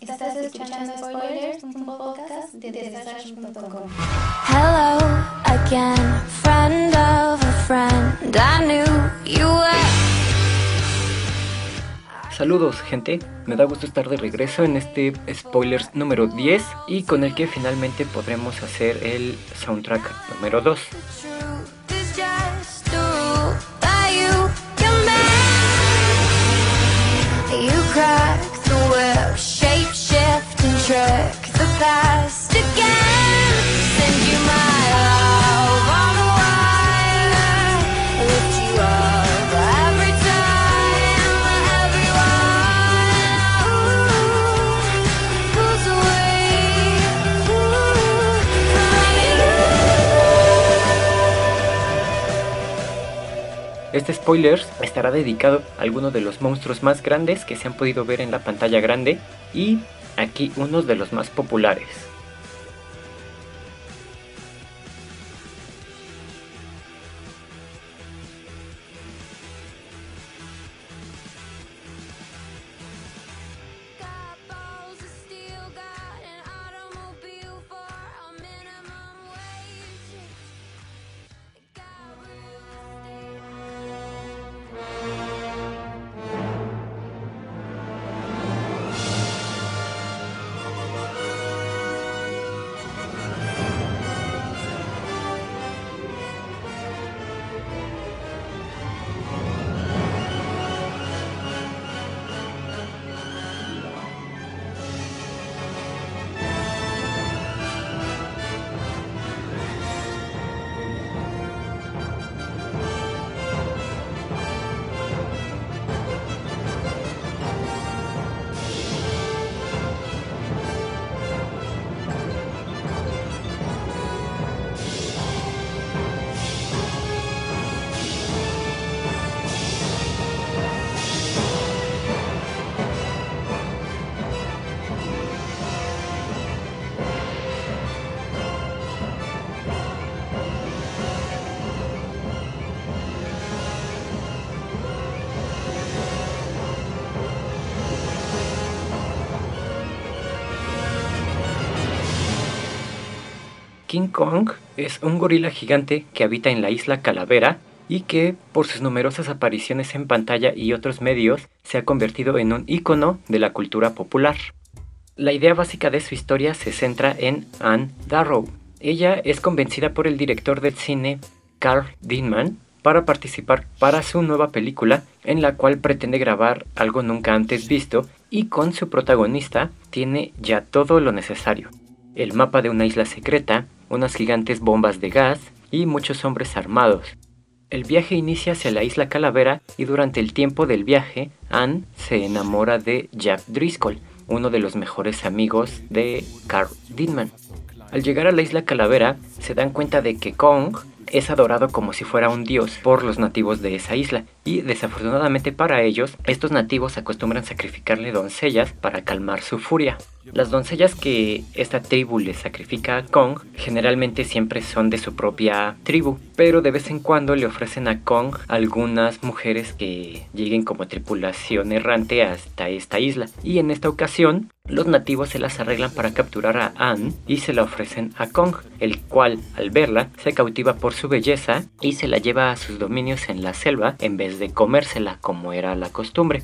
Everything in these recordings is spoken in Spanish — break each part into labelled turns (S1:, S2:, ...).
S1: Estás escuchando Spoilers, un podcast de Desastre.com.
S2: Hello again, friend of a friend. I knew you were.
S3: Saludos gente, me da gusto estar de regreso en este spoilers número 10 y con el que finalmente podremos hacer el soundtrack número 2.
S2: Trick the my.
S3: Este spoilers estará dedicado a algunos de los monstruos más grandes que se han podido ver en la pantalla grande y aquí unos de los más populares. King Kong es un gorila gigante que habita en la isla Calavera y que, por sus numerosas apariciones en pantalla y otros medios, se ha convertido en un ícono de la cultura popular. La idea básica de su historia se centra en Anne Darrow. Ella es convencida por el director del cine Carl Dinman para participar para su nueva película en la cual pretende grabar algo nunca antes visto y con su protagonista tiene ya todo lo necesario. El mapa de una isla secreta, unas gigantes bombas de gas y muchos hombres armados. El viaje inicia hacia la isla Calavera y durante el tiempo del viaje, Anne se enamora de Jack Driscoll, uno de los mejores amigos de Carl Dinman. Al llegar a la isla Calavera, se dan cuenta de que Kong es adorado como si fuera un dios por los nativos de esa isla y desafortunadamente para ellos, estos nativos acostumbran sacrificarle doncellas para calmar su furia. Las doncellas que esta tribu le sacrifica a Kong generalmente siempre son de su propia tribu, pero de vez en cuando le ofrecen a Kong algunas mujeres que lleguen como tripulación errante hasta esta isla. Y en esta ocasión, los nativos se las arreglan para capturar a Anne y se la ofrecen a Kong, el cual al verla se cautiva por su belleza y se la lleva a sus dominios en la selva en vez de comérsela como era la costumbre.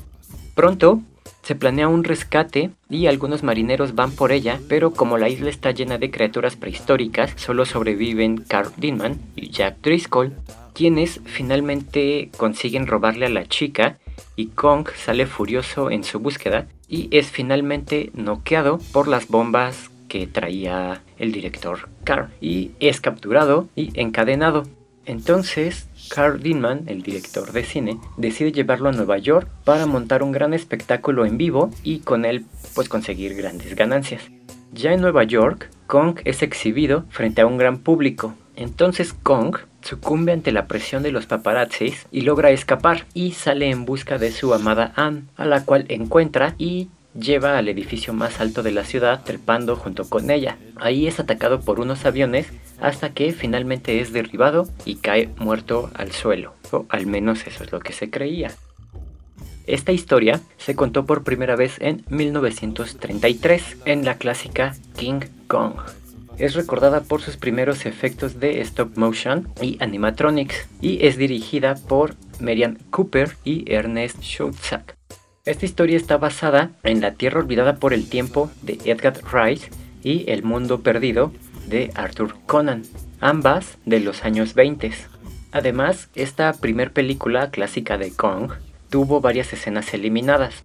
S3: Pronto se planea un rescate y algunos marineros van por ella, pero como la isla está llena de criaturas prehistóricas, solo sobreviven Carl Dinman y Jack Driscoll, quienes finalmente consiguen robarle a la chica y Kong sale furioso en su búsqueda y es finalmente noqueado por las bombas que traía el director Carl y es capturado y encadenado. Entonces, Carl Dinman, el director de cine, decide llevarlo a Nueva York para montar un gran espectáculo en vivo y con él pues conseguir grandes ganancias. Ya en Nueva York, Kong es exhibido frente a un gran público. Entonces Kong sucumbe ante la presión de los paparazzis y logra escapar y sale en busca de su amada Anne, a la cual encuentra y lleva al edificio más alto de la ciudad trepando junto con ella. Ahí es atacado por unos aviones hasta que finalmente es derribado y cae muerto al suelo, o al menos eso es lo que se creía. Esta historia se contó por primera vez en 1933 en la clásica King Kong. Es recordada por sus primeros efectos de stop motion y animatronics y es dirigida por Marian Cooper y Ernest Schultzak. Esta historia está basada en La Tierra Olvidada por el Tiempo de Edgar Rice y El Mundo Perdido de Arthur Conan, ambas de los años 20. Además, esta primer película clásica de Kong tuvo varias escenas eliminadas.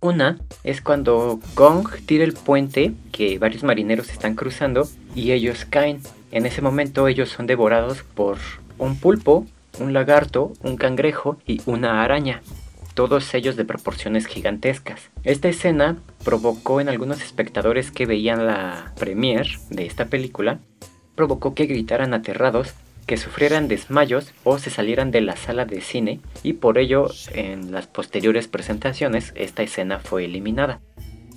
S3: Una es cuando Gong tira el puente que varios marineros están cruzando y ellos caen. En ese momento ellos son devorados por un pulpo, un lagarto, un cangrejo y una araña, todos ellos de proporciones gigantescas. Esta escena provocó en algunos espectadores que veían la premiere de esta película, provocó que gritaran aterrados que sufrieran desmayos o se salieran de la sala de cine y por ello en las posteriores presentaciones esta escena fue eliminada.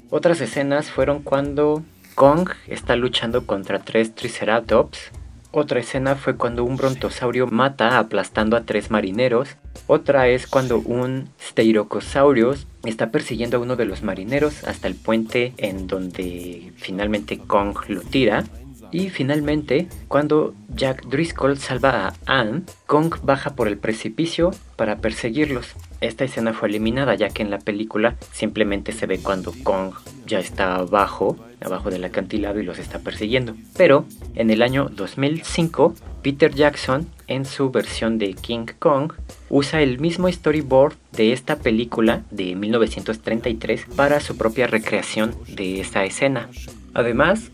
S3: Otras escenas fueron cuando Kong está luchando contra tres Triceratops. Otra escena fue cuando un brontosaurio mata aplastando a tres marineros. Otra es cuando un Styracosaurus está persiguiendo a uno de los marineros hasta el puente en donde finalmente Kong lo tira. Y finalmente, cuando Jack Driscoll salva a Anne, Kong baja por el precipicio para perseguirlos. Esta escena fue eliminada ya que en la película simplemente se ve cuando Kong ya está abajo, abajo del acantilado y los está persiguiendo. Pero en el año 2005, Peter Jackson, en su versión de King Kong, usa el mismo storyboard de esta película de 1933 para su propia recreación de esta escena. Además,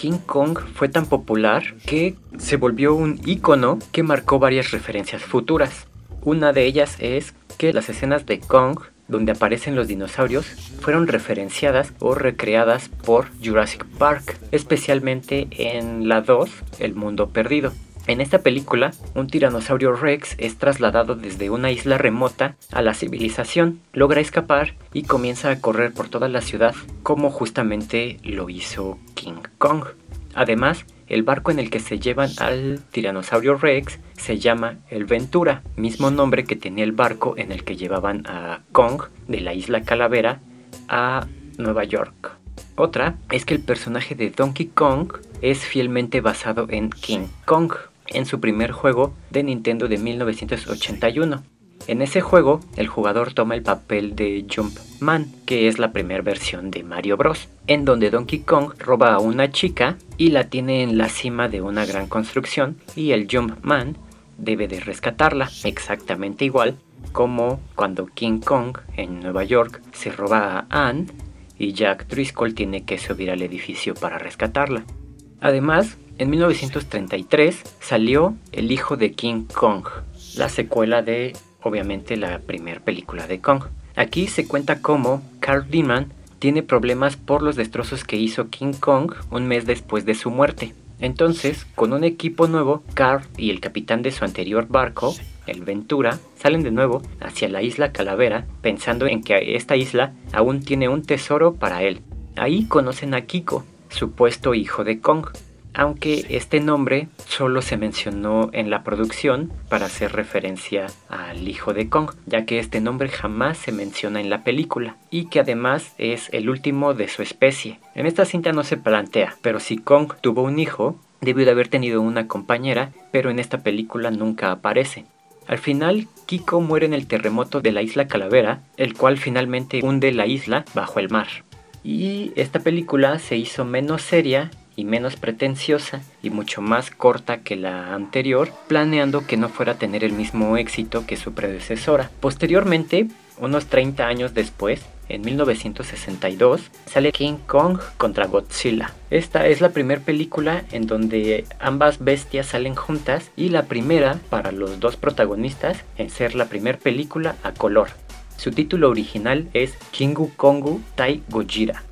S3: King Kong fue tan popular que se volvió un icono que marcó varias referencias futuras. Una de ellas es que las escenas de Kong donde aparecen los dinosaurios fueron referenciadas o recreadas por Jurassic Park, especialmente en la 2, El Mundo Perdido. En esta película, un tiranosaurio Rex es trasladado desde una isla remota a la civilización, logra escapar y comienza a correr por toda la ciudad, como justamente lo hizo King Kong. Además, el barco en el que se llevan al tiranosaurio Rex se llama el Ventura, mismo nombre que tenía el barco en el que llevaban a Kong de la isla Calavera a Nueva York. Otra es que el personaje de Donkey Kong es fielmente basado en King Kong, en su primer juego de Nintendo de 1981. En ese juego, el jugador toma el papel de Jumpman, que es la primera versión de Mario Bros., en donde Donkey Kong roba a una chica y la tiene en la cima de una gran construcción y el Jumpman debe de rescatarla, exactamente igual como cuando King Kong en Nueva York se roba a Anne y Jack Driscoll tiene que subir al edificio para rescatarla. Además, en 1933 salió El hijo de King Kong, la secuela de obviamente la primera película de Kong. Aquí se cuenta cómo Carl Dieman tiene problemas por los destrozos que hizo King Kong un mes después de su muerte. Entonces, con un equipo nuevo, Carl y el capitán de su anterior barco, el Ventura, salen de nuevo hacia la isla Calavera, pensando en que esta isla aún tiene un tesoro para él. Ahí conocen a Kiko, supuesto hijo de Kong, aunque este nombre solo se mencionó en la producción para hacer referencia al hijo de Kong, ya que este nombre jamás se menciona en la película y que además es el último de su especie. En esta cinta no se plantea, pero si Kong tuvo un hijo, debió de haber tenido una compañera, pero en esta película nunca aparece. Al final, Kiko muere en el terremoto de la isla Calavera, el cual finalmente hunde la isla bajo el mar. Y esta película se hizo menos seria y menos pretenciosa y mucho más corta que la anterior, planeando que no fuera a tener el mismo éxito que su predecesora. Posteriormente, unos 30 años después, en 1962, sale King Kong contra Godzilla. Esta es la primera película en donde ambas bestias salen juntas y la primera para los dos protagonistas en ser la primera película a color. Su título original es Kingu Kongu Tai Gojira.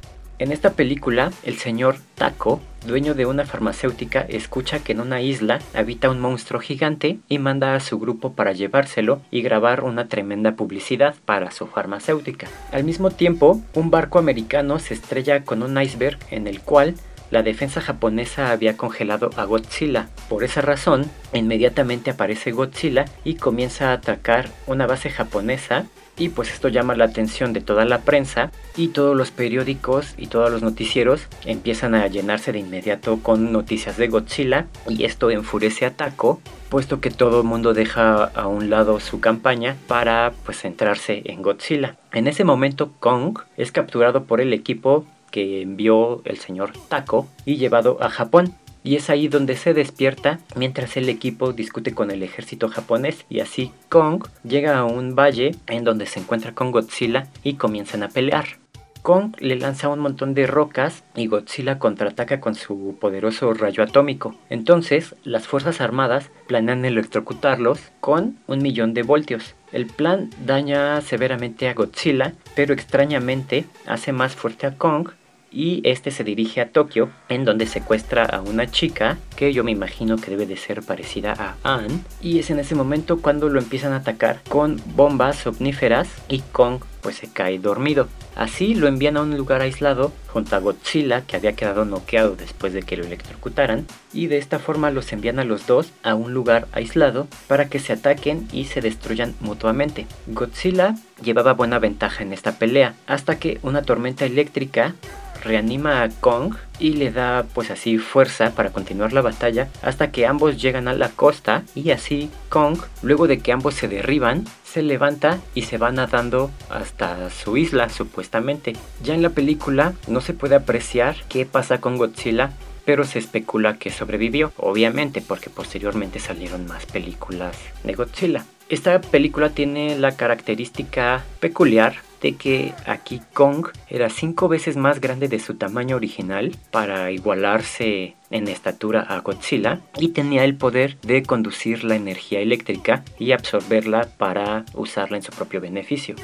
S3: En esta película, el señor Taco, dueño de una farmacéutica, escucha que en una isla habita un monstruo gigante y manda a su grupo para llevárselo y grabar una tremenda publicidad para su farmacéutica. Al mismo tiempo, un barco americano se estrella con un iceberg en el cual la defensa japonesa había congelado a Godzilla. Por esa razón, inmediatamente aparece Godzilla y comienza a atacar una base japonesa y pues esto llama la atención de toda la prensa y todos los periódicos y todos los noticieros empiezan a llenarse de inmediato con noticias de Godzilla y esto enfurece a Taco puesto que todo el mundo deja a un lado su campaña para pues centrarse en Godzilla. En ese momento Kong es capturado por el equipo que envió el señor Taco y llevado a Japón. Y es ahí donde se despierta mientras el equipo discute con el ejército japonés y así Kong llega a un valle en donde se encuentra con Godzilla y comienzan a pelear. Kong le lanza un montón de rocas y Godzilla contraataca con su poderoso rayo atómico. Entonces, las Fuerzas Armadas planean electrocutarlos con un millón de voltios. El plan daña severamente a Godzilla, pero extrañamente hace más fuerte a Kong y este se dirige a Tokio en donde secuestra a una chica que yo me imagino que debe de ser parecida a Anne y es en ese momento cuando lo empiezan a atacar con bombas omníferas y Kong pues se cae dormido. Así lo envían a un lugar aislado junto a Godzilla que había quedado noqueado después de que lo electrocutaran y de esta forma los envían a los dos a un lugar aislado para que se ataquen y se destruyan mutuamente. Godzilla llevaba buena ventaja en esta pelea hasta que una tormenta eléctrica reanima a Kong y le da pues así fuerza para continuar la batalla hasta que ambos llegan a la costa y así Kong, luego de que ambos se derriban, se levanta y se va nadando hasta su isla supuestamente. Ya en la película no se puede apreciar qué pasa con Godzilla pero se especula que sobrevivió, obviamente porque posteriormente salieron más películas de Godzilla. Esta película tiene la característica peculiar de que aquí Kong era cinco veces más grande de su tamaño original para igualarse en estatura a Godzilla y tenía el poder de conducir la energía eléctrica y absorberla para usarla en su propio beneficio.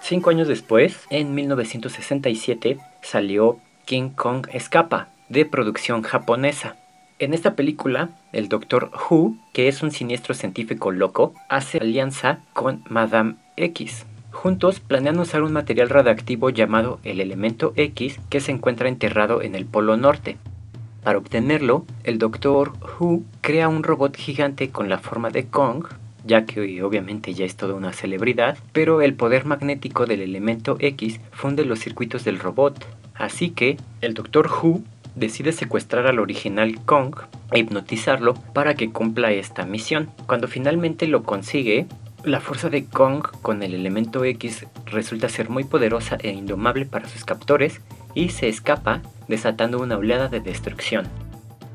S3: Cinco años después, en 1967, salió King Kong Escapa, de producción japonesa. En esta película, el Dr. Who, que es un siniestro científico loco, hace alianza con Madame X, Juntos planean usar un material radiactivo llamado el elemento X que se encuentra enterrado en el Polo Norte. Para obtenerlo, el Doctor Who crea un robot gigante con la forma de Kong, ya que obviamente ya es toda una celebridad, pero el poder magnético del elemento X funde los circuitos del robot. Así que el Doctor Who decide secuestrar al original Kong e hipnotizarlo para que cumpla esta misión. Cuando finalmente lo consigue, la fuerza de Kong con el elemento X resulta ser muy poderosa e indomable para sus captores y se escapa desatando una oleada de destrucción.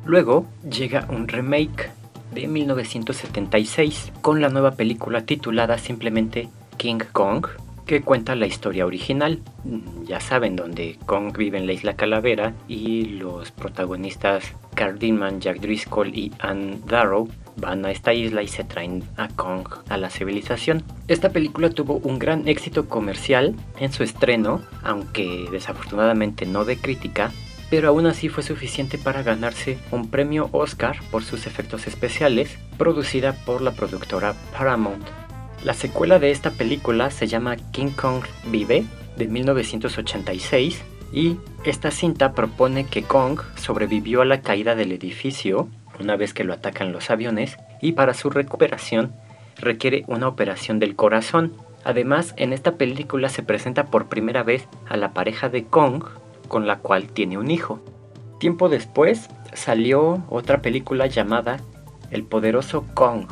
S3: Luego llega un remake de 1976 con la nueva película titulada simplemente King Kong que cuenta la historia original. Ya saben, donde Kong vive en la isla Calavera y los protagonistas Carl Jack Driscoll y Anne Darrow van a esta isla y se traen a Kong a la civilización. Esta película tuvo un gran éxito comercial en su estreno, aunque desafortunadamente no de crítica, pero aún así fue suficiente para ganarse un premio Oscar por sus efectos especiales, producida por la productora Paramount. La secuela de esta película se llama King Kong Vive, de 1986, y esta cinta propone que Kong sobrevivió a la caída del edificio una vez que lo atacan los aviones y para su recuperación requiere una operación del corazón. Además, en esta película se presenta por primera vez a la pareja de Kong con la cual tiene un hijo. Tiempo después salió otra película llamada El poderoso Kong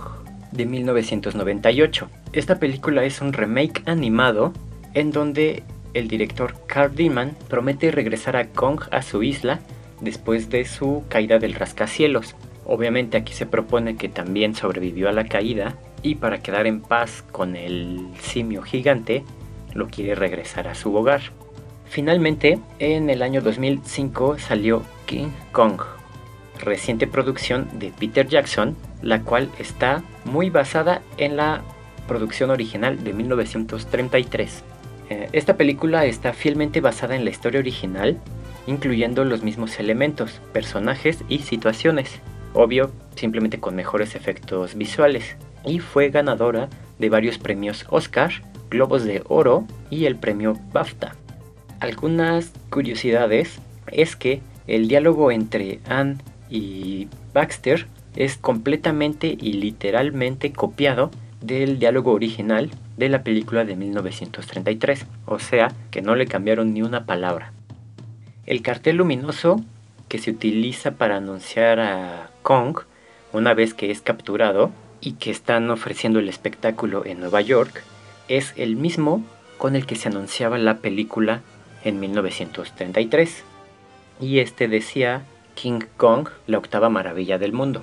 S3: de 1998. Esta película es un remake animado en donde el director Carl Diman promete regresar a Kong a su isla después de su caída del rascacielos. Obviamente aquí se propone que también sobrevivió a la caída y para quedar en paz con el simio gigante lo quiere regresar a su hogar. Finalmente, en el año 2005 salió King Kong, reciente producción de Peter Jackson, la cual está muy basada en la producción original de 1933. Eh, esta película está fielmente basada en la historia original, incluyendo los mismos elementos, personajes y situaciones obvio, simplemente con mejores efectos visuales, y fue ganadora de varios premios Oscar, Globos de Oro y el premio BAFTA. Algunas curiosidades es que el diálogo entre Anne y Baxter es completamente y literalmente copiado del diálogo original de la película de 1933, o sea que no le cambiaron ni una palabra. El cartel luminoso que se utiliza para anunciar a Kong una vez que es capturado y que están ofreciendo el espectáculo en Nueva York es el mismo con el que se anunciaba la película en 1933. Y este decía King Kong, la octava maravilla del mundo.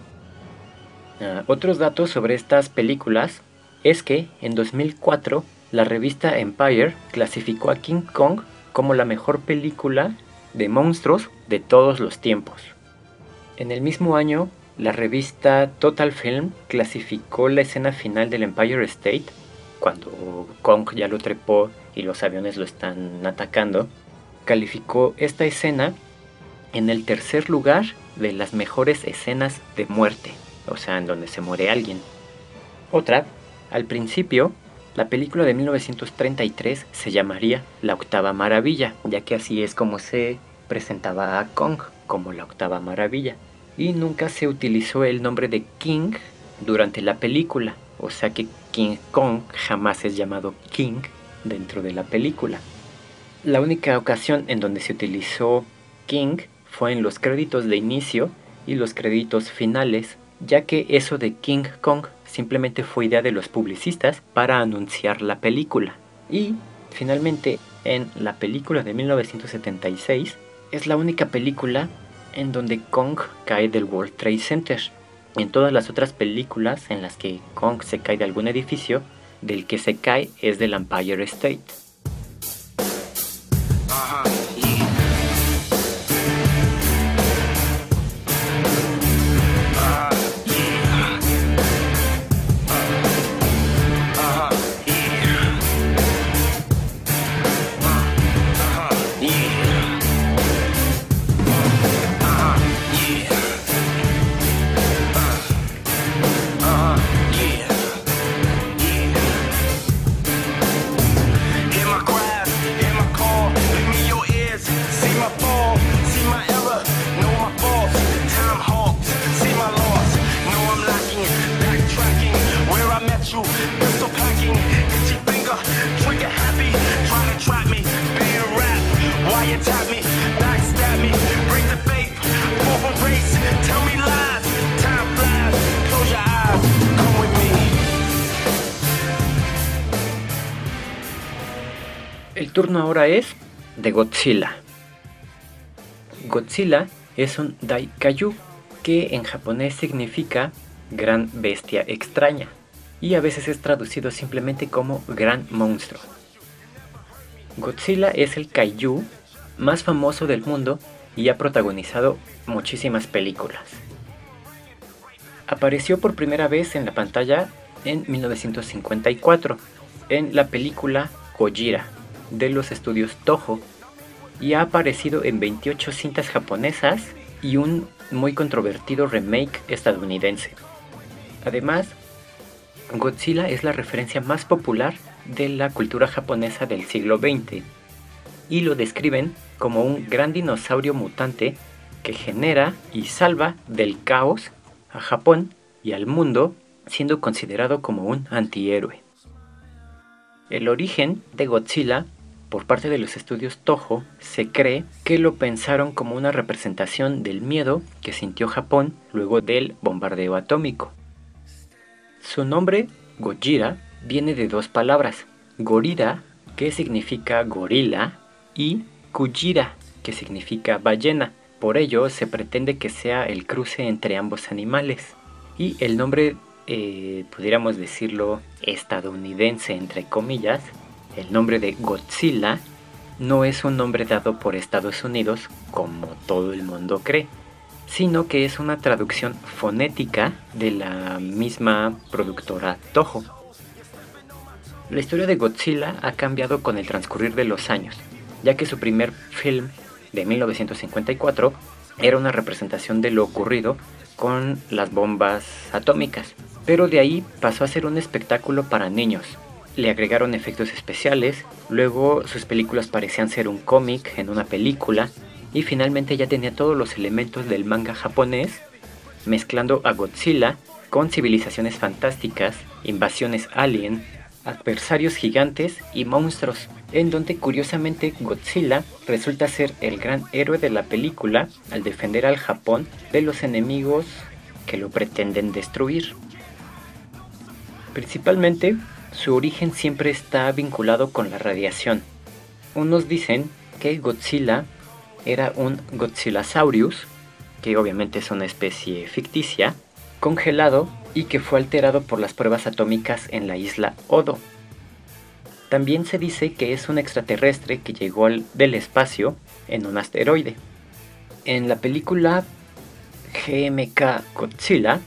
S3: Uh, otros datos sobre estas películas es que en 2004 la revista Empire clasificó a King Kong como la mejor película de monstruos de todos los tiempos. En el mismo año, la revista Total Film clasificó la escena final del Empire State, cuando Kong ya lo trepó y los aviones lo están atacando, calificó esta escena en el tercer lugar de las mejores escenas de muerte, o sea, en donde se muere alguien. Otra, al principio, la película de 1933 se llamaría La Octava Maravilla, ya que así es como se presentaba a Kong, como la Octava Maravilla. Y nunca se utilizó el nombre de King durante la película, o sea que King Kong jamás es llamado King dentro de la película. La única ocasión en donde se utilizó King fue en los créditos de inicio y los créditos finales, ya que eso de King Kong simplemente fue idea de los publicistas para anunciar la película. Y finalmente, en la película de 1976, es la única película en donde Kong cae del World Trade Center. En todas las otras películas en las que Kong se cae de algún edificio, del que se cae es del Empire State. Turno ahora es de Godzilla. Godzilla es un Daikaiju que en japonés significa gran bestia extraña y a veces es traducido simplemente como gran monstruo. Godzilla es el kaiju más famoso del mundo y ha protagonizado muchísimas películas. Apareció por primera vez en la pantalla en 1954 en la película Gojira de los estudios Toho y ha aparecido en 28 cintas japonesas y un muy controvertido remake estadounidense. Además, Godzilla es la referencia más popular de la cultura japonesa del siglo XX y lo describen como un gran dinosaurio mutante que genera y salva del caos a Japón y al mundo siendo considerado como un antihéroe. El origen de Godzilla por parte de los estudios Toho se cree que lo pensaron como una representación del miedo que sintió Japón luego del bombardeo atómico. Su nombre, Gojira, viene de dos palabras, gorira, que significa gorila, y kujira, que significa ballena. Por ello se pretende que sea el cruce entre ambos animales. Y el nombre, eh, pudiéramos decirlo, estadounidense, entre comillas, el nombre de Godzilla no es un nombre dado por Estados Unidos como todo el mundo cree, sino que es una traducción fonética de la misma productora Toho. La historia de Godzilla ha cambiado con el transcurrir de los años, ya que su primer film de 1954 era una representación de lo ocurrido con las bombas atómicas, pero de ahí pasó a ser un espectáculo para niños, le agregaron efectos especiales, luego sus películas parecían ser un cómic en una película y finalmente ya tenía todos los elementos del manga japonés, mezclando a Godzilla con civilizaciones fantásticas, invasiones alien, adversarios gigantes y monstruos, en donde curiosamente Godzilla resulta ser el gran héroe de la película al defender al Japón de los enemigos que lo pretenden destruir. Principalmente, su origen siempre está vinculado con la radiación. Unos dicen que Godzilla era un Godzillasaurus, que obviamente es una especie ficticia, congelado y que fue alterado por las pruebas atómicas en la isla Odo. También se dice que es un extraterrestre que llegó del espacio en un asteroide. En la película GMK Godzilla,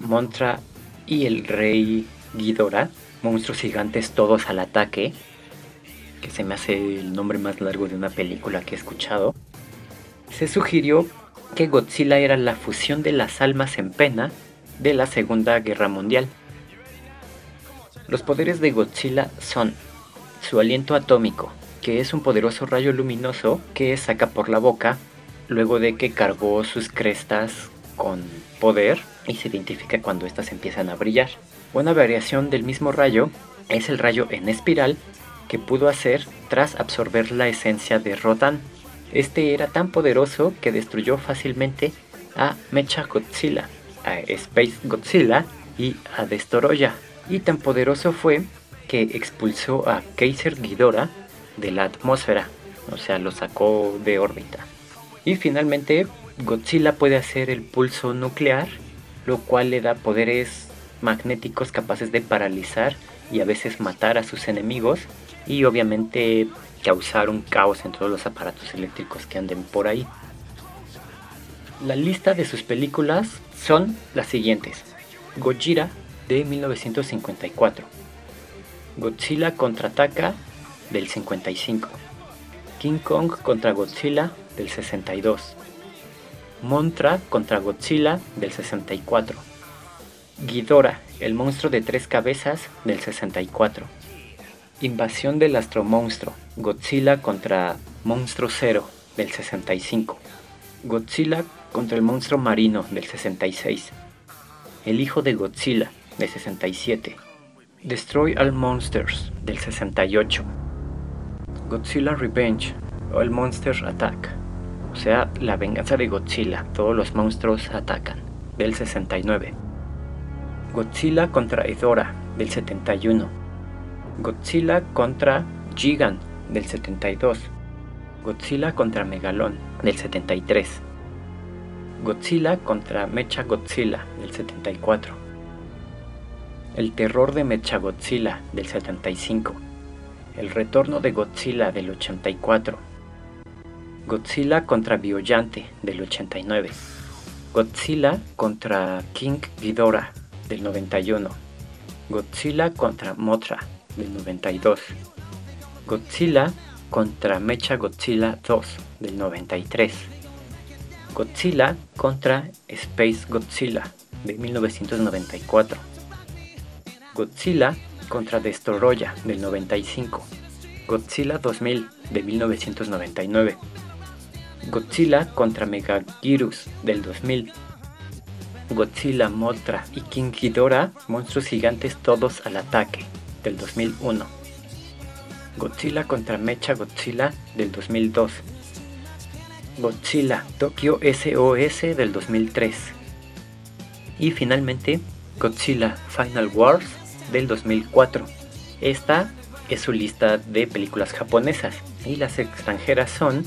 S3: Montra y el rey Ghidorah, monstruos gigantes todos al ataque, que se me hace el nombre más largo de una película que he escuchado, se sugirió que Godzilla era la fusión de las almas en pena de la Segunda Guerra Mundial. Los poderes de Godzilla son su aliento atómico, que es un poderoso rayo luminoso que saca por la boca luego de que cargó sus crestas con poder y se identifica cuando éstas empiezan a brillar. Una variación del mismo rayo es el rayo en espiral que pudo hacer tras absorber la esencia de Rodan. Este era tan poderoso que destruyó fácilmente a Mecha Godzilla, a Space Godzilla y a Destoroya. Y tan poderoso fue que expulsó a Kaiser Ghidorah de la atmósfera, o sea, lo sacó de órbita. Y finalmente, Godzilla puede hacer el pulso nuclear, lo cual le da poderes magnéticos capaces de paralizar y a veces matar a sus enemigos y obviamente causar un caos en todos los aparatos eléctricos que anden por ahí. La lista de sus películas son las siguientes. Gojira de 1954. Godzilla contraataca del 55. King Kong contra Godzilla del 62. Montra contra Godzilla del 64. Ghidorah, el monstruo de tres cabezas del 64. Invasión del astromonstruo, Godzilla contra Monstruo Zero del 65. Godzilla contra el monstruo marino del 66. El hijo de Godzilla del 67. Destroy All Monsters del 68. Godzilla Revenge o el Monster Attack. O sea, la venganza de Godzilla, todos los monstruos atacan, del 69. Godzilla contra Edora del 71. Godzilla contra Gigan del 72. Godzilla contra Megalon del 73. Godzilla contra Mecha Godzilla del 74. El terror de Mechagodzilla del 75. El retorno de Godzilla del 84. Godzilla contra Biollante del 89. Godzilla contra King Ghidorah del 91. Godzilla contra Mothra del 92. Godzilla contra Mecha Godzilla 2 del 93. Godzilla contra Space Godzilla de 1994. Godzilla contra Destoroya del 95, Godzilla 2000 de 1999, Godzilla contra Megagirus del 2000, Godzilla, Mothra y King Ghidorah, monstruos gigantes todos al ataque del 2001, Godzilla contra Mecha Godzilla del 2002, Godzilla Tokyo SOS del 2003 y finalmente Godzilla Final Wars del 2004. Esta es su lista de películas japonesas y las extranjeras son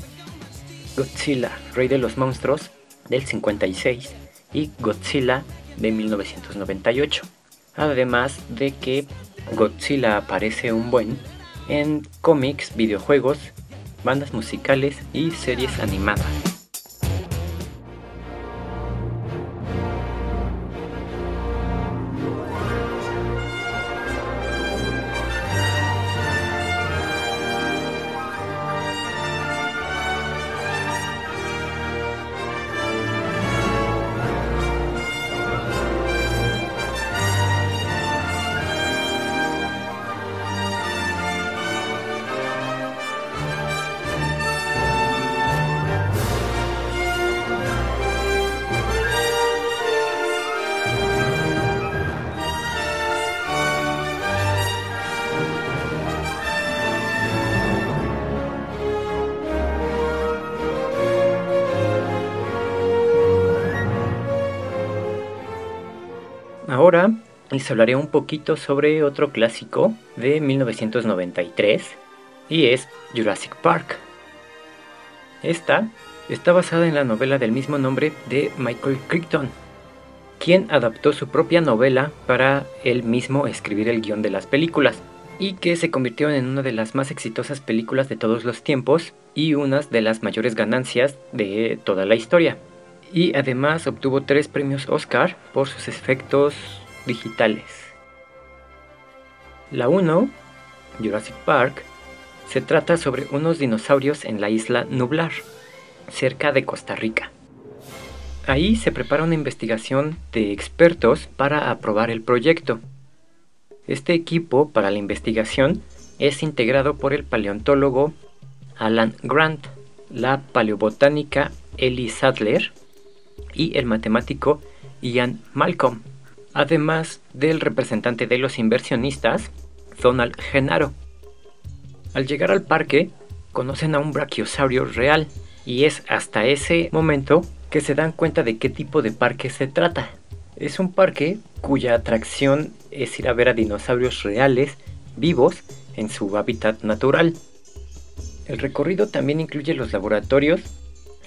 S3: Godzilla, Rey de los Monstruos del 56 y Godzilla de 1998. Además de que Godzilla aparece un buen en cómics, videojuegos, bandas musicales y series animadas. Les hablaré un poquito sobre otro clásico de 1993 y es Jurassic Park. Esta está basada en la novela del mismo nombre de Michael Crichton, quien adaptó su propia novela para él mismo escribir el guion de las películas y que se convirtió en una de las más exitosas películas de todos los tiempos y una de las mayores ganancias de toda la historia. Y además obtuvo tres premios Oscar por sus efectos digitales. La 1, Jurassic Park, se trata sobre unos dinosaurios en la isla Nublar, cerca de Costa Rica. Ahí se prepara una investigación de expertos para aprobar el proyecto. Este equipo para la investigación es integrado por el paleontólogo Alan Grant, la paleobotánica Ellie Sadler y el matemático Ian Malcolm, además del representante de los inversionistas, Donald Genaro. Al llegar al parque, conocen a un brachiosaurio real y es hasta ese momento que se dan cuenta de qué tipo de parque se trata. Es un parque cuya atracción es ir a ver a dinosaurios reales, vivos, en su hábitat natural. El recorrido también incluye los laboratorios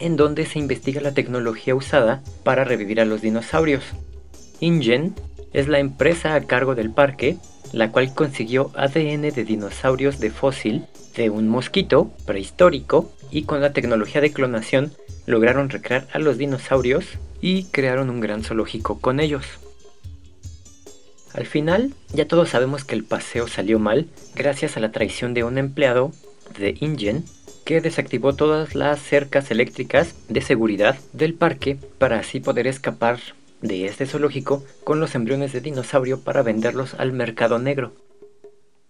S3: en donde se investiga la tecnología usada para revivir a los dinosaurios. InGen es la empresa a cargo del parque, la cual consiguió ADN de dinosaurios de fósil de un mosquito prehistórico y con la tecnología de clonación lograron recrear a los dinosaurios y crearon un gran zoológico con ellos. Al final, ya todos sabemos que el paseo salió mal gracias a la traición de un empleado de InGen que desactivó todas las cercas eléctricas de seguridad del parque para así poder escapar de este zoológico con los embriones de dinosaurio para venderlos al mercado negro.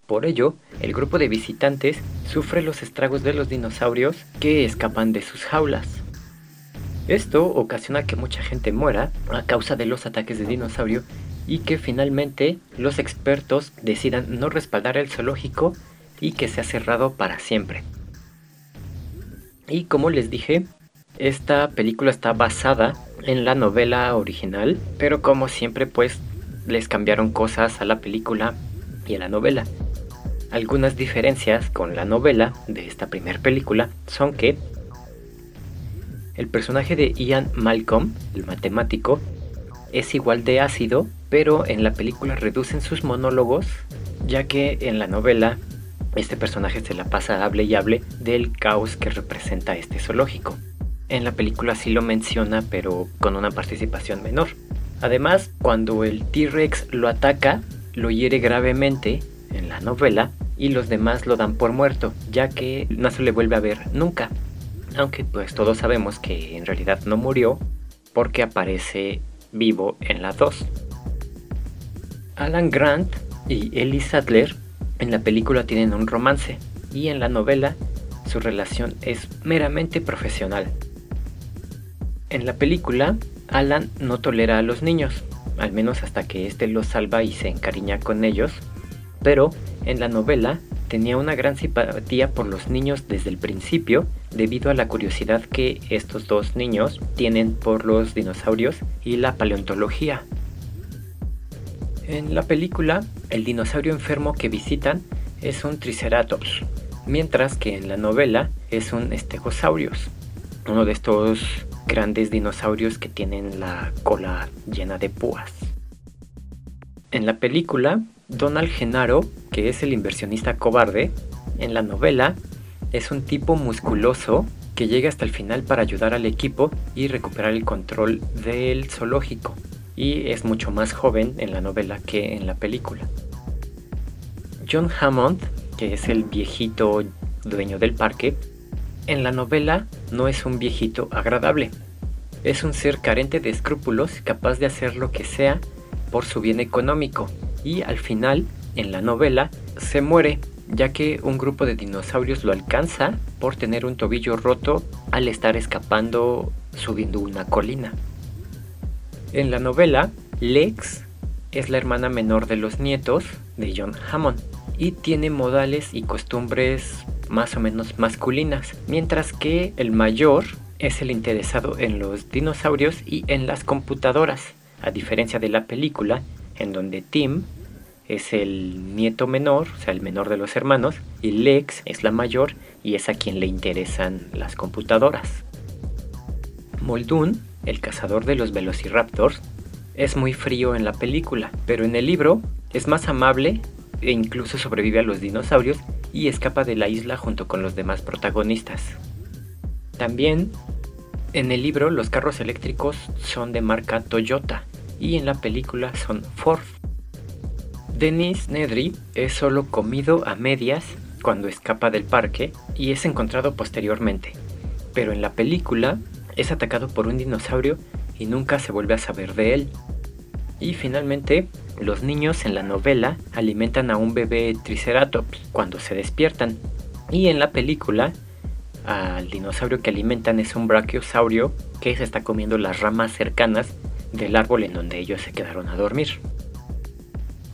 S3: Por ello, el grupo de visitantes sufre los estragos de los dinosaurios que escapan de sus jaulas. Esto ocasiona que mucha gente muera a causa de los ataques de dinosaurio y que finalmente los expertos decidan no respaldar el zoológico y que sea cerrado para siempre. Y como les dije, esta película está basada en la novela original, pero como siempre pues les cambiaron cosas a la película y a la novela. Algunas diferencias con la novela de esta primera película son que el personaje de Ian Malcolm, el matemático, es igual de ácido, pero en la película reducen sus monólogos, ya que en la novela este personaje se la pasa hable y hable del caos que representa este zoológico. En la película sí lo menciona, pero con una participación menor. Además, cuando el T-Rex lo ataca, lo hiere gravemente en la novela y los demás lo dan por muerto, ya que no se le vuelve a ver nunca. Aunque pues todos sabemos que en realidad no murió porque aparece vivo en la 2. Alan Grant y Ellie Sadler en la película tienen un romance y en la novela su relación es meramente profesional. En la película, Alan no tolera a los niños, al menos hasta que éste los salva y se encariña con ellos, pero en la novela tenía una gran simpatía por los niños desde el principio debido a la curiosidad que estos dos niños tienen por los dinosaurios y la paleontología. En la película, el dinosaurio enfermo que visitan es un Triceratops, mientras que en la novela es un Stegosaurus, uno de estos grandes dinosaurios que tienen la cola llena de púas. En la película, Donald Genaro, que es el inversionista cobarde, en la novela es un tipo musculoso que llega hasta el final para ayudar al equipo y recuperar el control del zoológico, y es mucho más joven en la novela que en la película. John Hammond, que es el viejito dueño del parque, en la novela no es un viejito agradable. Es un ser carente de escrúpulos, capaz de hacer lo que sea por su bien económico. Y al final, en la novela, se muere, ya que un grupo de dinosaurios lo alcanza por tener un tobillo roto al estar escapando subiendo una colina. En la novela, Lex es la hermana menor de los nietos de John Hammond y tiene modales y costumbres más o menos masculinas, mientras que el mayor es el interesado en los dinosaurios y en las computadoras. A diferencia de la película, en donde Tim es el nieto menor, o sea, el menor de los hermanos, y Lex es la mayor y es a quien le interesan las computadoras. Muldoon, el cazador de los velociraptors, es muy frío en la película, pero en el libro es más amable e incluso sobrevive a los dinosaurios y escapa de la isla junto con los demás protagonistas. También en el libro los carros eléctricos son de marca Toyota y en la película son Ford. Denis Nedry es solo comido a medias cuando escapa del parque y es encontrado posteriormente, pero en la película es atacado por un dinosaurio y nunca se vuelve a saber de él. Y finalmente, los niños en la novela alimentan a un bebé triceratops cuando se despiertan. Y en la película, al dinosaurio que alimentan es un brachiosaurio que se está comiendo las ramas cercanas del árbol en donde ellos se quedaron a dormir.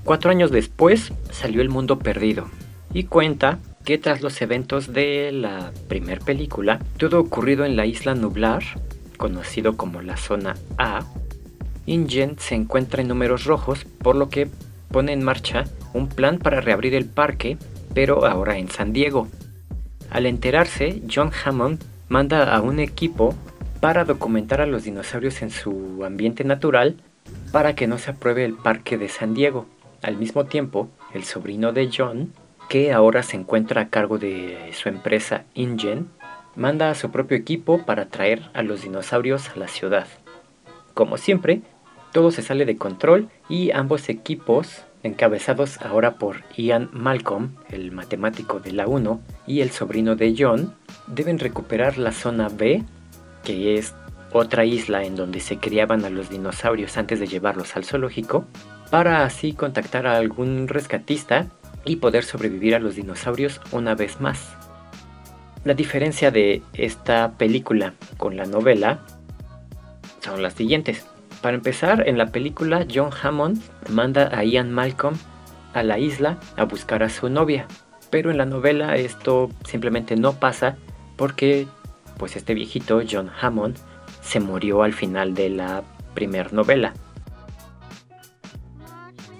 S3: Cuatro años después salió El Mundo Perdido y cuenta que tras los eventos de la primer película, todo ocurrido en la isla Nublar, conocido como la zona A, InGen se encuentra en números rojos, por lo que pone en marcha un plan para reabrir el parque, pero ahora en San Diego. Al enterarse, John Hammond manda a un equipo para documentar a los dinosaurios en su ambiente natural para que no se apruebe el parque de San Diego. Al mismo tiempo, el sobrino de John, que ahora se encuentra a cargo de su empresa InGen, manda a su propio equipo para traer a los dinosaurios a la ciudad. Como siempre, todo se sale de control y ambos equipos, encabezados ahora por Ian Malcolm, el matemático de la 1, y el sobrino de John, deben recuperar la zona B, que es otra isla en donde se criaban a los dinosaurios antes de llevarlos al zoológico, para así contactar a algún rescatista y poder sobrevivir a los dinosaurios una vez más. La diferencia de esta película con la novela son las siguientes. Para empezar, en la película John Hammond manda a Ian Malcolm a la isla a buscar a su novia, pero en la novela esto simplemente no pasa porque pues este viejito John Hammond se murió al final de la primera novela.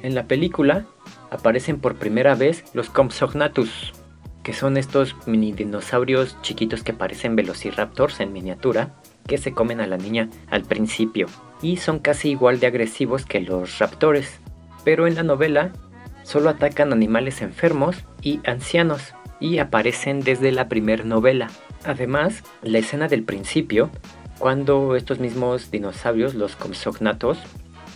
S3: En la película aparecen por primera vez los Compsognathus, que son estos mini dinosaurios chiquitos que parecen velociraptors en miniatura, que se comen a la niña al principio, y son casi igual de agresivos que los raptores, pero en la novela solo atacan animales enfermos y ancianos, y aparecen desde la primera novela. Además, la escena del principio, cuando estos mismos dinosaurios, los Compsognathus,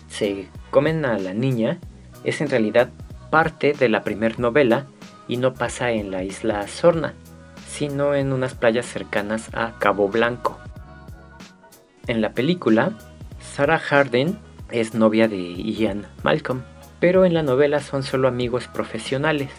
S3: se comen a la niña, es en realidad parte de la primera novela y no pasa en la isla Sorna, sino en unas playas cercanas a Cabo Blanco. En la película, Sarah Harden es novia de Ian Malcolm, pero en la novela son solo amigos profesionales.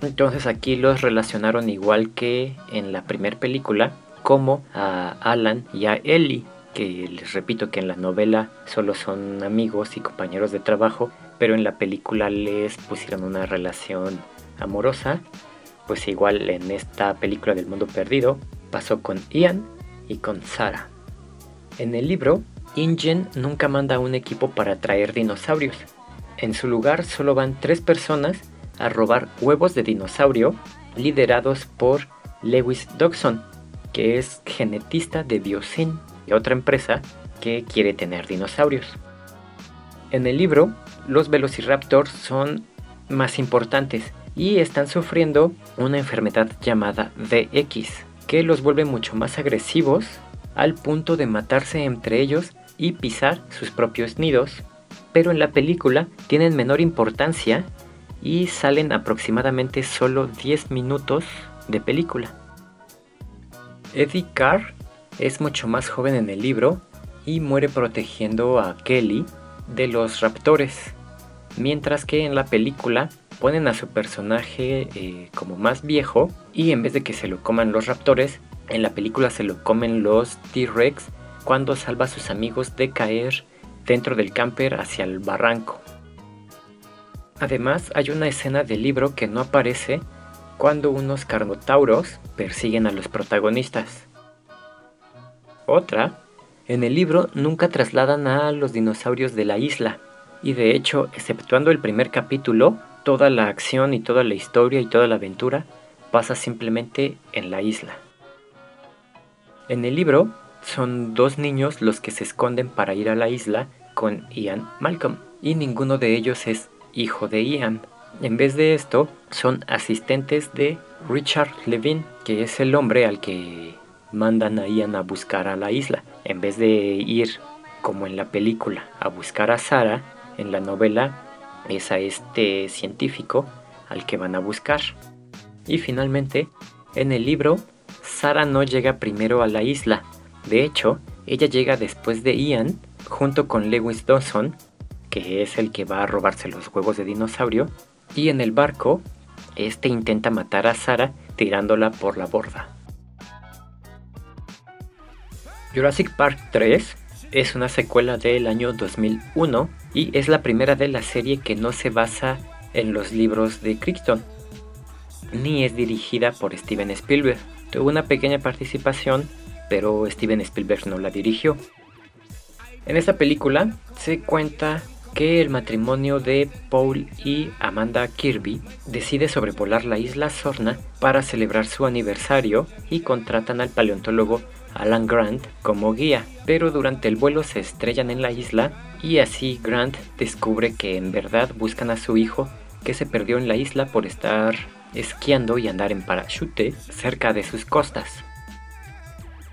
S3: Entonces aquí los relacionaron igual que en la primera película, como a Alan y a Ellie, que les repito que en la novela solo son amigos y compañeros de trabajo, pero en la película les pusieron una relación amorosa, pues igual en esta película del mundo perdido pasó con Ian y con Sarah. En el libro, Ingen nunca manda un equipo para traer dinosaurios. En su lugar solo van tres personas a robar huevos de dinosaurio liderados por Lewis Dodson, que es genetista de Biosyn, otra empresa que quiere tener dinosaurios. En el libro, los velociraptors son más importantes y están sufriendo una enfermedad llamada DX, que los vuelve mucho más agresivos al punto de matarse entre ellos y pisar sus propios nidos, pero en la película tienen menor importancia y salen aproximadamente solo 10 minutos de película. Eddie Carr es mucho más joven en el libro y muere protegiendo a Kelly de los raptores, mientras que en la película ponen a su personaje eh, como más viejo y en vez de que se lo coman los raptores, en la película se lo comen los T-Rex cuando salva a sus amigos de caer dentro del camper hacia el barranco. Además, hay una escena del libro que no aparece cuando unos carnotauros persiguen a los protagonistas. Otra, en el libro nunca trasladan a los dinosaurios de la isla, y de hecho, exceptuando el primer capítulo, toda la acción y toda la historia y toda la aventura pasa simplemente en la isla. En el libro son dos niños los que se esconden para ir a la isla con Ian Malcolm y ninguno de ellos es hijo de Ian. En vez de esto, son asistentes de Richard Levine, que es el hombre al que mandan a Ian a buscar a la isla. En vez de ir, como en la película, a buscar a Sara, en la novela es a este científico al que van a buscar. Y finalmente, en el libro, Sara no llega primero a la isla. De hecho, ella llega después de Ian, junto con Lewis Dawson, que es el que va a robarse los huevos de dinosaurio, y en el barco, este intenta matar a Sara tirándola por la borda. Jurassic Park 3 es una secuela del año 2001 y es la primera de la serie que no se basa en los libros de Crichton, ni es dirigida por Steven Spielberg. Tuvo una pequeña participación, pero Steven Spielberg no la dirigió. En esta película se cuenta que el matrimonio de Paul y Amanda Kirby decide sobrevolar la isla Sorna para celebrar su aniversario y contratan al paleontólogo Alan Grant como guía, pero durante el vuelo se estrellan en la isla y así Grant descubre que en verdad buscan a su hijo que se perdió en la isla por estar esquiando y andar en parachute cerca de sus costas.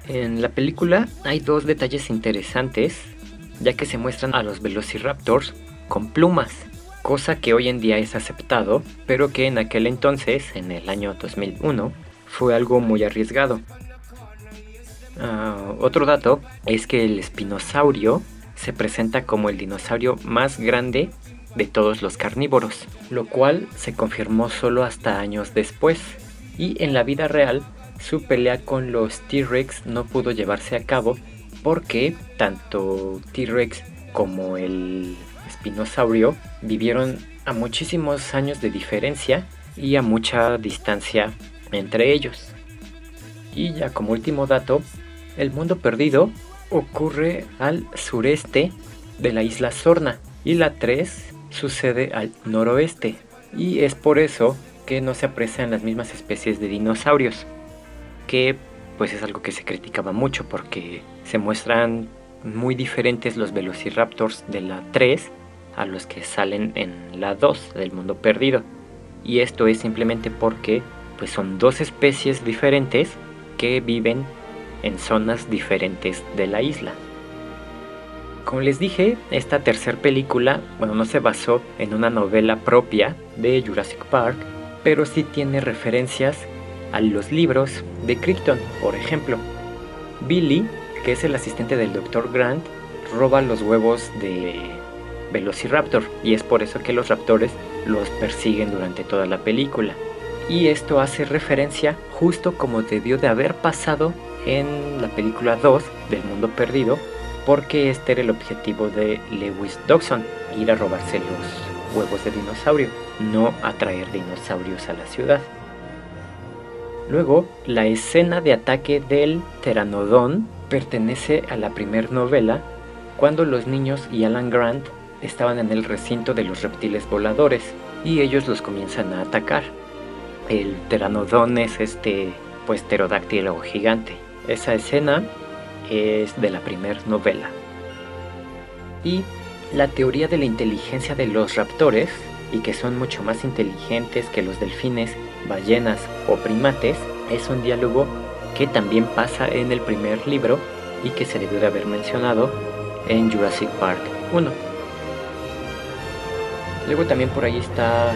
S3: En la película hay dos detalles interesantes, ya que se muestran a los velociraptors con plumas, cosa que hoy en día es aceptado, pero que en aquel entonces, en el año 2001, fue algo muy arriesgado. Ah, otro dato es que el espinosaurio se presenta como el dinosaurio más grande de todos los carnívoros, lo cual se confirmó solo hasta años después. Y en la vida real, su pelea con los T-Rex no pudo llevarse a cabo porque tanto T-Rex como el espinosaurio vivieron a muchísimos años de diferencia y a mucha distancia entre ellos. Y ya como último dato, el mundo perdido ocurre al sureste de la isla Sorna y la 3 sucede al noroeste y es por eso que no se aprecian las mismas especies de dinosaurios que pues es algo que se criticaba mucho porque se muestran muy diferentes los velociraptors de la 3 a los que salen en la 2 del mundo perdido y esto es simplemente porque pues son dos especies diferentes que viven en zonas diferentes de la isla. Como les dije, esta tercera película, bueno, no se basó en una novela propia de Jurassic Park, pero sí tiene referencias a los libros de Crichton, por ejemplo. Billy, que es el asistente del Dr. Grant, roba los huevos de Velociraptor y es por eso que los raptores los persiguen durante toda la película. Y esto hace referencia justo como debió de haber pasado en la película 2 del Mundo Perdido, porque este era el objetivo de Lewis Dawson, ir a robarse los huevos de dinosaurio, no atraer dinosaurios a la ciudad. Luego, la escena de ataque del Pteranodon pertenece a la primera novela, cuando los niños y Alan Grant estaban en el recinto de los reptiles voladores y ellos los comienzan a atacar. El Pteranodon es este pues pterodáctilo gigante. Esa escena es de la primera novela. Y la teoría de la inteligencia de los raptores, y que son mucho más inteligentes que los delfines, ballenas o primates, es un diálogo que también pasa en el primer libro y que se debió de haber mencionado en Jurassic Park 1. Luego también por ahí está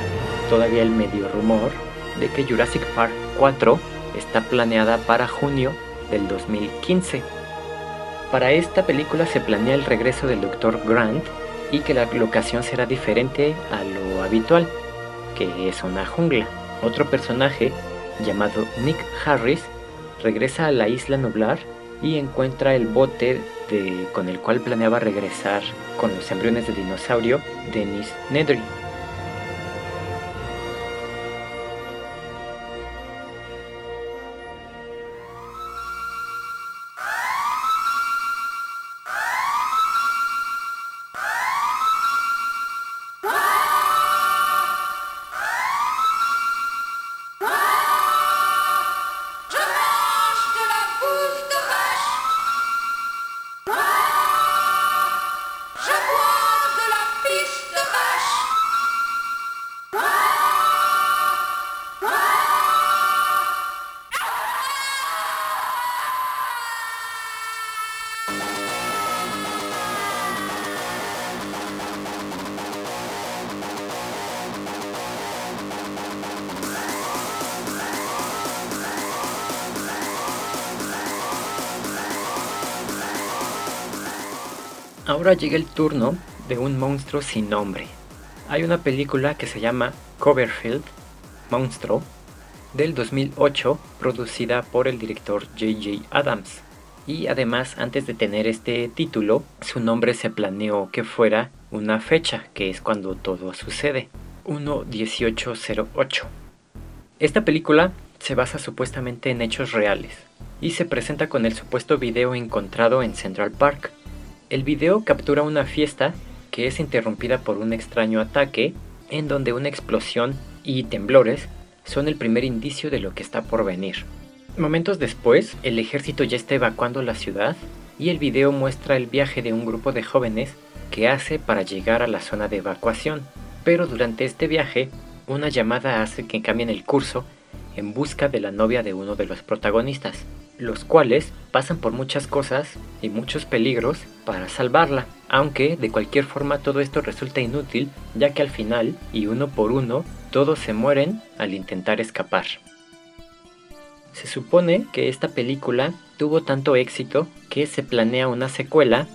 S3: todavía el medio rumor de que Jurassic Park 4 está planeada para junio del 2015. Para esta película se planea el regreso del Dr. Grant y que la locación será diferente a lo habitual, que es una jungla. Otro personaje, llamado Nick Harris, regresa a la isla nublar y encuentra el bote con el cual planeaba regresar con los embriones de dinosaurio Dennis Nedry. Ahora llega el turno de un monstruo sin nombre. Hay una película que se llama Coverfield, Monstruo, del 2008, producida por el director J.J. Adams. Y además, antes de tener este título, su nombre se planeó que fuera una fecha, que es cuando todo sucede, 1.1808. Esta película se basa supuestamente en hechos reales y se presenta con el supuesto video encontrado en Central Park. El video captura una fiesta que es interrumpida por un extraño ataque en donde una explosión y temblores son el primer indicio de lo que está por venir. Momentos después, el ejército ya está evacuando la ciudad y el video muestra el viaje de un grupo de jóvenes que hace para llegar a la zona de evacuación. Pero durante este viaje, una llamada hace que cambien el curso en busca de la novia de uno de los protagonistas, los cuales pasan por muchas cosas y muchos peligros para salvarla, aunque de cualquier forma todo esto resulta inútil ya que al final, y uno por uno, todos se mueren al intentar escapar. Se supone que esta película tuvo tanto éxito que se planea una secuela,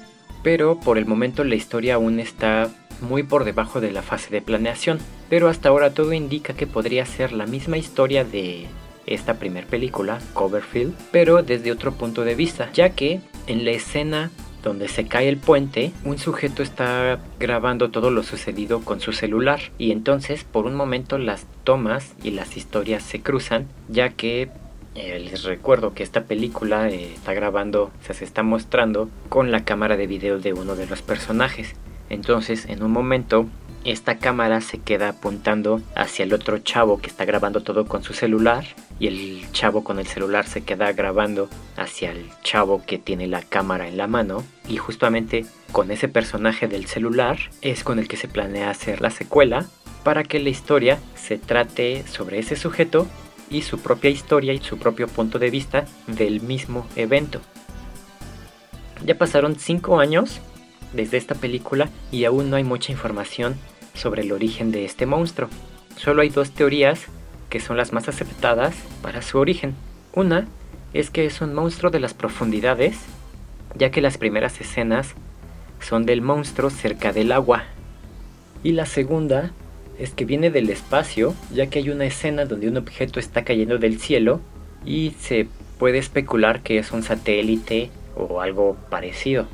S3: pero por el momento la historia aún está muy por debajo de la fase de planeación, pero hasta ahora todo indica que podría ser la misma historia de esta primera película, Coverfield, pero desde otro punto de vista, ya que en la escena donde se cae el puente, un sujeto está grabando todo lo sucedido con su celular y entonces por un momento las tomas y las historias se cruzan, ya que eh, les recuerdo que esta película eh, está grabando, se está mostrando con la cámara de video de uno de los personajes. Entonces, en un momento, esta cámara se queda apuntando hacia el otro chavo que está grabando todo con su celular y el chavo con el celular se queda grabando hacia el chavo que tiene la cámara en la mano y justamente con ese personaje del celular es con el que se planea hacer la secuela para que la historia se trate sobre ese sujeto y su propia historia y su propio punto de vista del mismo evento. Ya pasaron 5 años desde esta película y aún no hay mucha información sobre el origen de este monstruo. Solo hay dos teorías que son las más aceptadas para su origen. Una es que es un monstruo de las profundidades, ya que las primeras escenas son del monstruo cerca del agua. Y la segunda es que viene del espacio, ya que hay una escena donde un objeto está cayendo del cielo y se puede especular que es un satélite o algo parecido.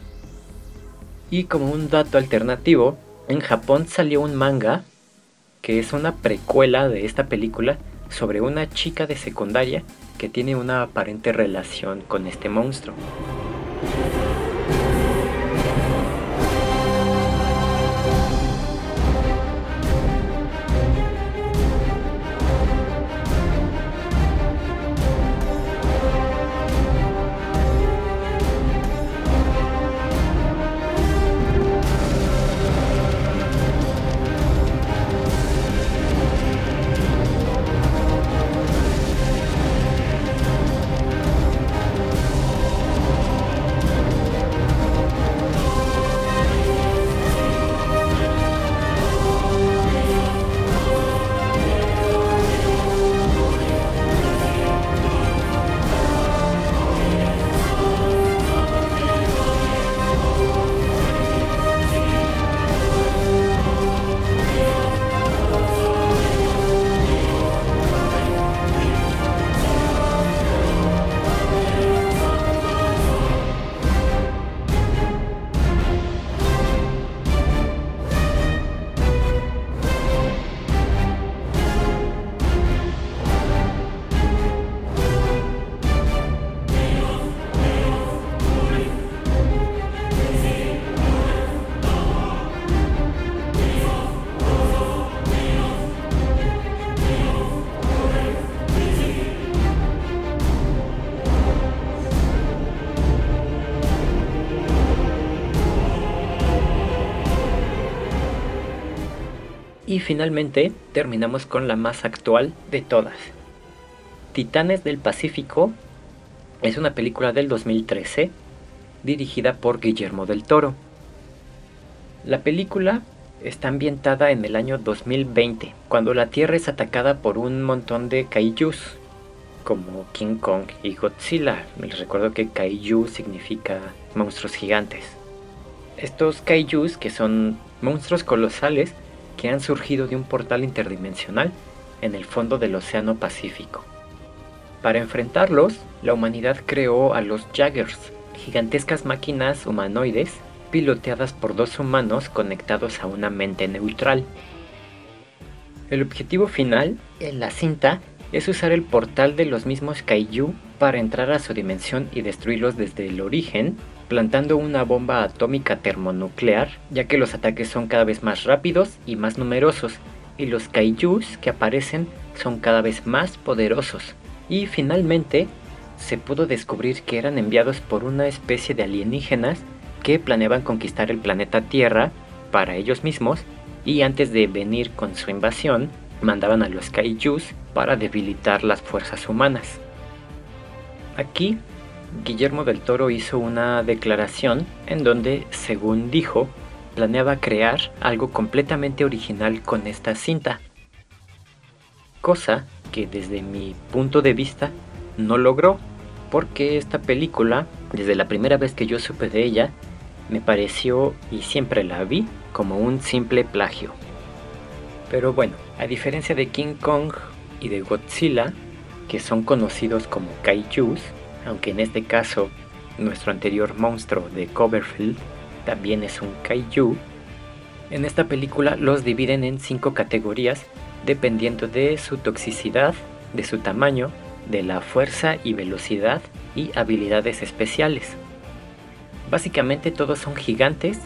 S3: Y como un dato alternativo, en Japón salió un manga que es una precuela de esta película sobre una chica de secundaria que tiene una aparente relación con este monstruo. Finalmente terminamos con la más actual de todas. Titanes del Pacífico es una película del 2013 dirigida por Guillermo del Toro. La película está ambientada en el año 2020, cuando la Tierra es atacada por un montón de kaijus, como King Kong y Godzilla. Les recuerdo que kaiju significa monstruos gigantes. Estos kaijus que son monstruos colosales que han surgido de un portal interdimensional en el fondo del Océano Pacífico. Para enfrentarlos, la humanidad creó a los Jaggers, gigantescas máquinas humanoides piloteadas por dos humanos conectados a una mente neutral. El objetivo final en la cinta es usar el portal de los mismos Kaiju para entrar a su dimensión y destruirlos desde el origen, plantando una bomba atómica termonuclear, ya que los ataques son cada vez más rápidos y más numerosos, y los Kaijus que aparecen son cada vez más poderosos. Y finalmente, se pudo descubrir que eran enviados por una especie de alienígenas que planeaban conquistar el planeta Tierra para ellos mismos y antes de venir con su invasión mandaban a los kaijus para debilitar las fuerzas humanas. Aquí, Guillermo del Toro hizo una declaración en donde, según dijo, planeaba crear algo completamente original con esta cinta. Cosa que desde mi punto de vista no logró, porque esta película, desde la primera vez que yo supe de ella, me pareció, y siempre la vi, como un simple plagio. Pero bueno, a diferencia de King Kong y de Godzilla, que son conocidos como kaijus, aunque en este caso nuestro anterior monstruo de Coverfield también es un kaiju, en esta película los dividen en cinco categorías dependiendo de su toxicidad, de su tamaño, de la fuerza y velocidad y habilidades especiales. Básicamente todos son gigantes,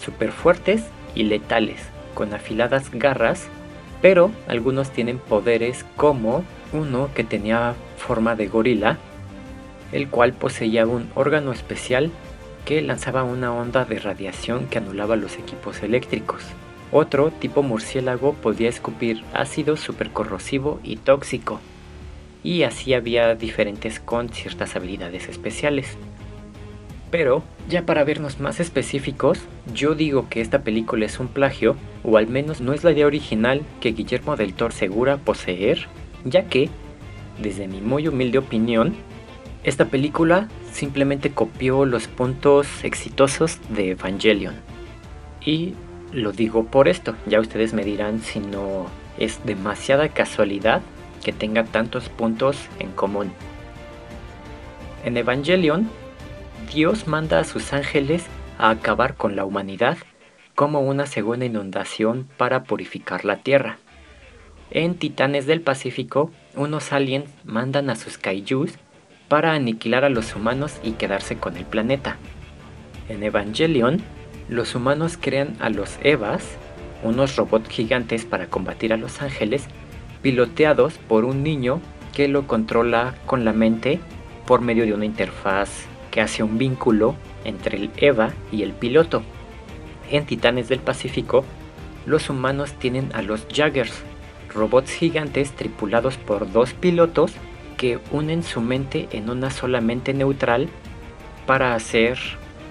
S3: super fuertes y letales, con afiladas garras, pero algunos tienen poderes como uno que tenía forma de gorila, el cual poseía un órgano especial que lanzaba una onda de radiación que anulaba los equipos eléctricos. Otro, tipo murciélago, podía escupir ácido supercorrosivo y tóxico. Y así había diferentes con ciertas habilidades especiales. Pero, ya para vernos más específicos, yo digo que esta película es un plagio, o al menos no es la idea original que Guillermo del Toro segura poseer, ya que, desde mi muy humilde opinión, esta película simplemente copió los puntos exitosos de Evangelion. Y lo digo por esto, ya ustedes me dirán si no es demasiada casualidad que tenga tantos puntos en común. En Evangelion Dios manda a sus ángeles a acabar con la humanidad como una segunda inundación para purificar la tierra. En Titanes del Pacífico, unos aliens mandan a sus kaijus para aniquilar a los humanos y quedarse con el planeta. En Evangelion, los humanos crean a los Evas, unos robots gigantes para combatir a los ángeles, piloteados por un niño que lo controla con la mente por medio de una interfaz que hace un vínculo entre el EVA y el piloto. En Titanes del Pacífico, los humanos tienen a los Jaggers, robots gigantes tripulados por dos pilotos que unen su mente en una sola mente neutral para hacer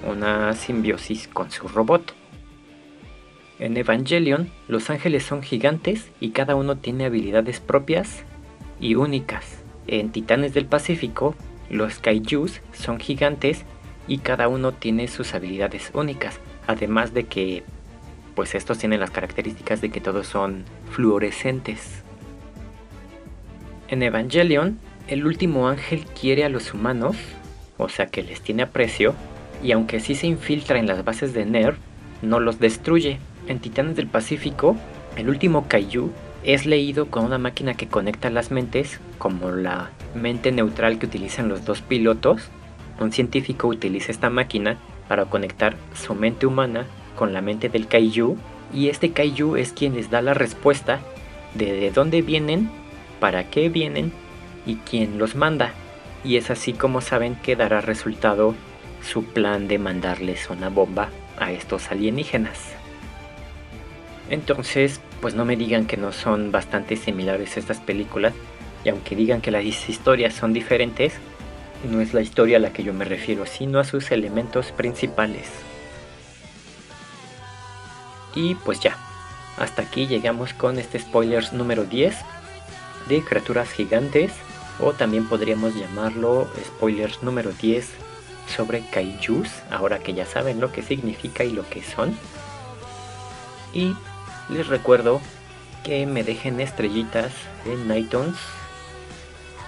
S3: una simbiosis con su robot. En Evangelion, los ángeles son gigantes y cada uno tiene habilidades propias y únicas. En Titanes del Pacífico, los kaijus son gigantes y cada uno tiene sus habilidades únicas, además de que pues estos tienen las características de que todos son fluorescentes. En Evangelion, el último ángel quiere a los humanos, o sea que les tiene aprecio, y aunque sí se infiltra en las bases de NERV, no los destruye. En Titanes del Pacífico, el último kaiju es leído con una máquina que conecta las mentes, como la mente neutral que utilizan los dos pilotos. Un científico utiliza esta máquina para conectar su mente humana con la mente del kaiju y este kaiju es quien les da la respuesta de de dónde vienen, para qué vienen y quién los manda. Y es así como saben que dará resultado su plan de mandarles una bomba a estos alienígenas. Entonces, pues no me digan que no son bastante similares estas películas, y aunque digan que las historias son diferentes, no es la historia a la que yo me refiero, sino a sus elementos principales. Y pues ya, hasta aquí llegamos con este spoilers número 10 de criaturas gigantes, o también podríamos llamarlo spoilers número 10 sobre kaijus, ahora que ya saben lo que significa y lo que son. Y les recuerdo que me dejen estrellitas en iTunes,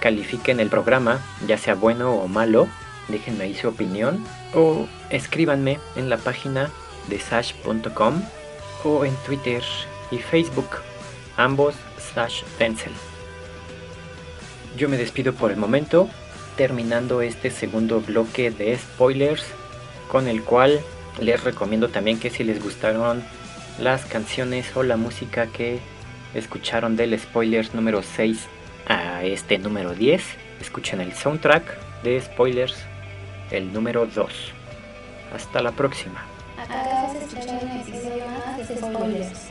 S3: califiquen el programa, ya sea bueno o malo, déjenme ahí su opinión o escríbanme en la página de sash.com o en Twitter y Facebook, ambos Sash Pencil. Yo me despido por el momento, terminando este segundo bloque de spoilers, con el cual les recomiendo también que si les gustaron las canciones o la música que escucharon del spoilers número 6 a este número 10, escuchen el soundtrack de spoilers, el número 2. Hasta la próxima.
S1: Acabas de escuchar episodio Spoilers.